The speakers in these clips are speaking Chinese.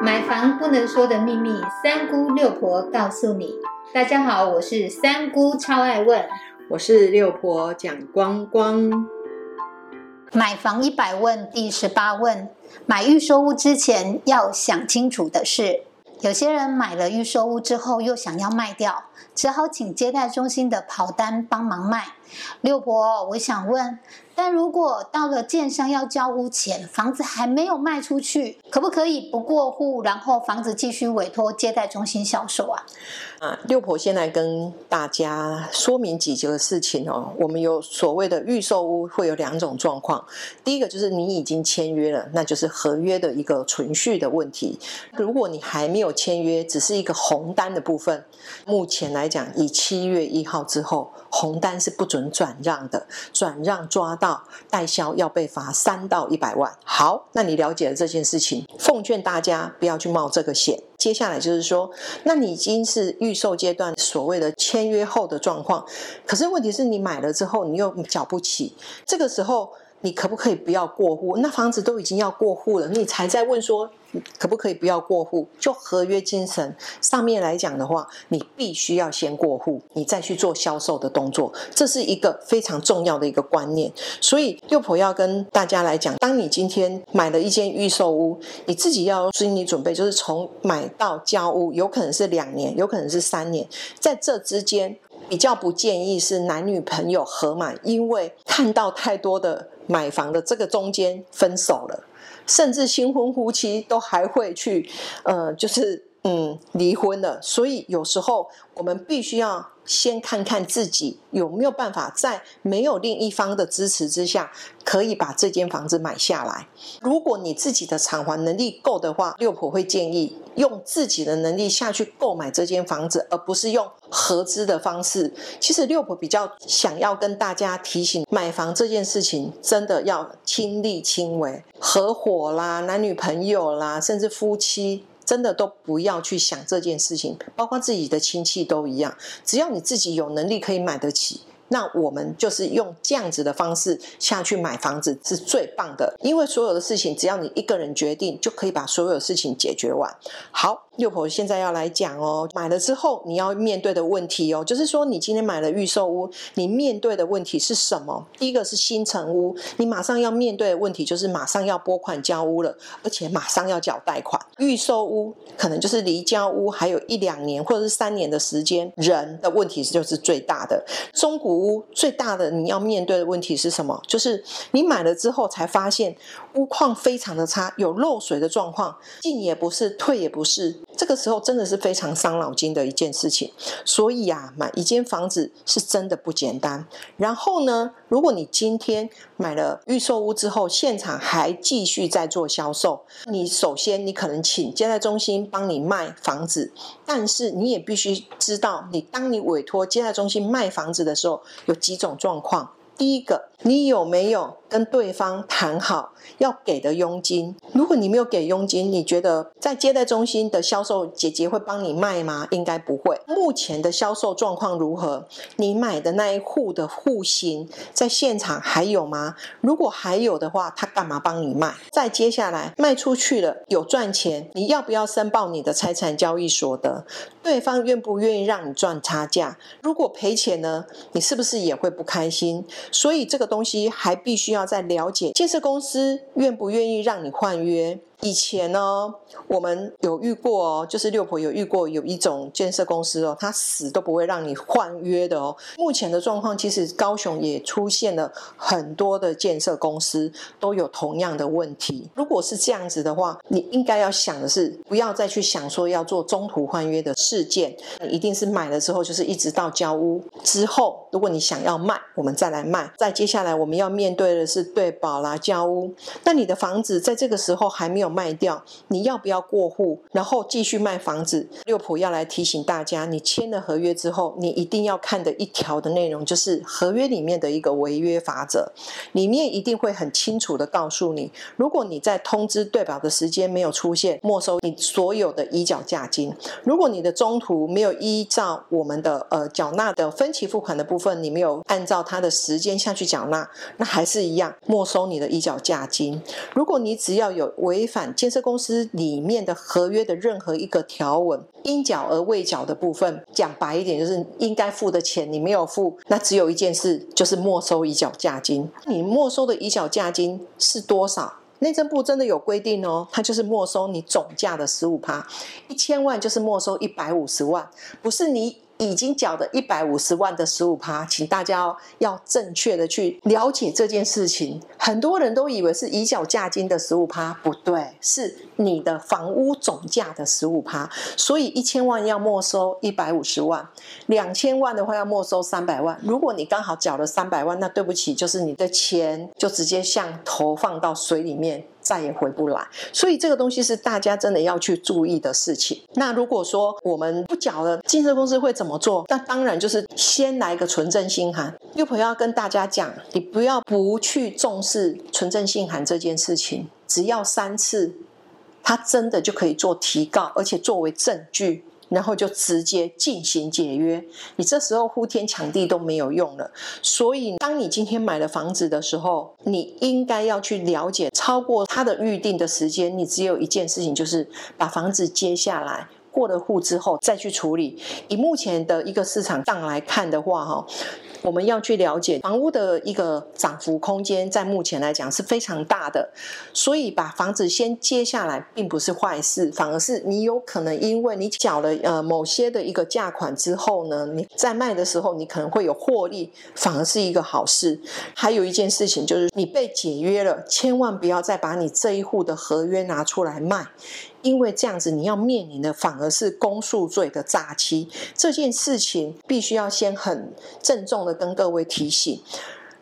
买房不能说的秘密，三姑六婆告诉你。大家好，我是三姑，超爱问。我是六婆蒋光光。买房一百问第十八问：买预售屋之前要想清楚的是，有些人买了预售屋之后又想要卖掉，只好请接待中心的跑单帮忙卖。六婆，我想问。但如果到了建商要交屋前，房子还没有卖出去，可不可以不过户，然后房子继续委托接待中心销售啊？啊，六婆现在跟大家说明几个事情哦。我们有所谓的预售屋会有两种状况，第一个就是你已经签约了，那就是合约的一个存续的问题。如果你还没有签约，只是一个红单的部分，目前来讲，以七月一号之后，红单是不准转让的，转让抓到。代销要被罚三到一百万。好，那你了解了这件事情，奉劝大家不要去冒这个险。接下来就是说，那你已经是预售阶段所谓的签约后的状况，可是问题是你买了之后你又缴不起，这个时候。你可不可以不要过户？那房子都已经要过户了，你才在问说可不可以不要过户？就合约精神上面来讲的话，你必须要先过户，你再去做销售的动作，这是一个非常重要的一个观念。所以六婆要跟大家来讲，当你今天买了一间预售屋，你自己要心理准备，就是从买到交屋，有可能是两年，有可能是三年，在这之间。比较不建议是男女朋友合买，因为看到太多的买房的这个中间分手了，甚至新婚夫妻都还会去，呃，就是嗯离婚了。所以有时候我们必须要。先看看自己有没有办法在没有另一方的支持之下，可以把这间房子买下来。如果你自己的偿还能力够的话，六婆会建议用自己的能力下去购买这间房子，而不是用合资的方式。其实六婆比较想要跟大家提醒，买房这件事情真的要亲力亲为，合伙啦、男女朋友啦，甚至夫妻。真的都不要去想这件事情，包括自己的亲戚都一样。只要你自己有能力可以买得起，那我们就是用这样子的方式下去买房子是最棒的。因为所有的事情，只要你一个人决定，就可以把所有的事情解决完。好。六婆现在要来讲哦，买了之后你要面对的问题哦，就是说你今天买了预售屋，你面对的问题是什么？第一个是新城屋，你马上要面对的问题就是马上要拨款交屋了，而且马上要缴贷款。预售屋可能就是离交屋还有一两年或者是三年的时间，人的问题就是最大的。中古屋最大的你要面对的问题是什么？就是你买了之后才发现屋况非常的差，有漏水的状况，进也不是，退也不是。这个时候真的是非常伤脑筋的一件事情，所以啊，买一间房子是真的不简单。然后呢，如果你今天买了预售屋之后，现场还继续在做销售，你首先你可能请接待中心帮你卖房子，但是你也必须知道，你当你委托接待中心卖房子的时候，有几种状况。第一个，你有没有跟对方谈好要给的佣金？如果你没有给佣金，你觉得在接待中心的销售姐姐会帮你卖吗？应该不会。目前的销售状况如何？你买的那一户的户型在现场还有吗？如果还有的话，他干嘛帮你卖？再接下来卖出去了有赚钱，你要不要申报你的财产交易所得？对方愿不愿意让你赚差价？如果赔钱呢？你是不是也会不开心？所以这个东西还必须要再了解建设公司愿不愿意让你换约。以前呢，我们有遇过哦，就是六婆有遇过有一种建设公司哦，他死都不会让你换约的哦。目前的状况，其实高雄也出现了很多的建设公司都有同样的问题。如果是这样子的话，你应该要想的是，不要再去想说要做中途换约的事件。一定是买了之后，就是一直到交屋之后，如果你想要卖，我们再来卖。再接下来我们要面对的是对保啦交屋。那你的房子在这个时候还没有。卖掉，你要不要过户，然后继续卖房子？六普要来提醒大家，你签了合约之后，你一定要看的一条的内容，就是合约里面的一个违约法则，里面一定会很清楚的告诉你，如果你在通知对保的时间没有出现，没收你所有的已缴价金；如果你的中途没有依照我们的呃缴纳的分期付款的部分，你没有按照它的时间下去缴纳，那还是一样没收你的已缴价金。如果你只要有违反建设公司里面的合约的任何一个条文，应缴而未缴的部分，讲白一点就是应该付的钱你没有付，那只有一件事，就是没收已缴价金。你没收的已缴价金是多少？内政部真的有规定哦，它就是没收你总价的十五趴，一千万就是没收一百五十万，不是你。已经缴的一百五十万的十五趴，请大家要正确的去了解这件事情。很多人都以为是以缴价金的十五趴，不对，是你的房屋总价的十五趴。所以一千万要没收一百五十万，两千万的话要没收三百万。如果你刚好缴了三百万，那对不起，就是你的钱就直接像投放到水里面。再也回不来，所以这个东西是大家真的要去注意的事情。那如果说我们不缴了，建设公司会怎么做？那当然就是先来一个纯正信函。又朋友要跟大家讲，你不要不去重视纯正信函这件事情，只要三次，他真的就可以做提告，而且作为证据。然后就直接进行解约，你这时候呼天抢地都没有用了。所以，当你今天买了房子的时候，你应该要去了解，超过他的预定的时间，你只有一件事情，就是把房子接下来，过了户之后再去处理。以目前的一个市场上来看的话，哈。我们要去了解房屋的一个涨幅空间，在目前来讲是非常大的，所以把房子先接下来并不是坏事，反而是你有可能因为你缴了呃某些的一个价款之后呢，你在卖的时候你可能会有获利，反而是一个好事。还有一件事情就是你被解约了，千万不要再把你这一户的合约拿出来卖。因为这样子，你要面临的反而是公诉罪的诈欺。这件事情必须要先很郑重跟各位提醒：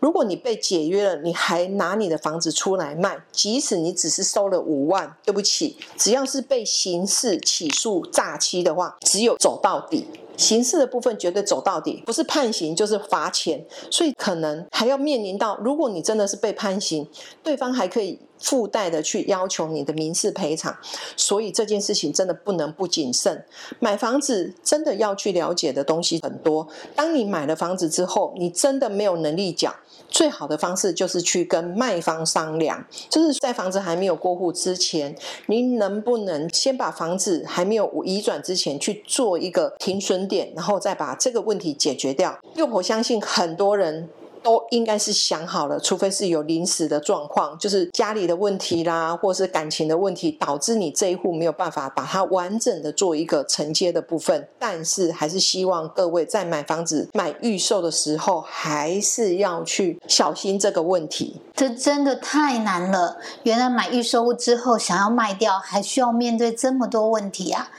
如果你被解约了，你还拿你的房子出来卖，即使你只是收了五万，对不起，只要是被刑事起诉诈欺的话，只有走到底。刑事的部分绝对走到底，不是判刑就是罚钱，所以可能还要面临到，如果你真的是被判刑，对方还可以附带的去要求你的民事赔偿，所以这件事情真的不能不谨慎。买房子真的要去了解的东西很多，当你买了房子之后，你真的没有能力缴。最好的方式就是去跟卖方商量，就是在房子还没有过户之前，您能不能先把房子还没有移转之前去做一个停损点，然后再把这个问题解决掉。因为我相信很多人。都应该是想好了，除非是有临时的状况，就是家里的问题啦，或是感情的问题，导致你这一户没有办法把它完整的做一个承接的部分。但是还是希望各位在买房子、买预售的时候，还是要去小心这个问题。这真的太难了！原来买预售物之后想要卖掉，还需要面对这么多问题啊！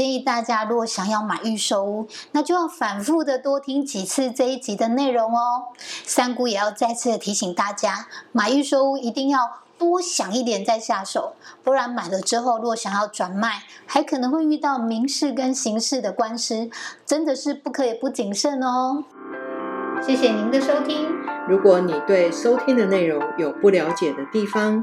建议大家，如果想要买预售屋，那就要反复的多听几次这一集的内容哦。三姑也要再次的提醒大家，买预售屋一定要多想一点再下手，不然买了之后，若想要转卖，还可能会遇到民事跟刑事的官司，真的是不可以不谨慎哦。谢谢您的收听。如果你对收听的内容有不了解的地方，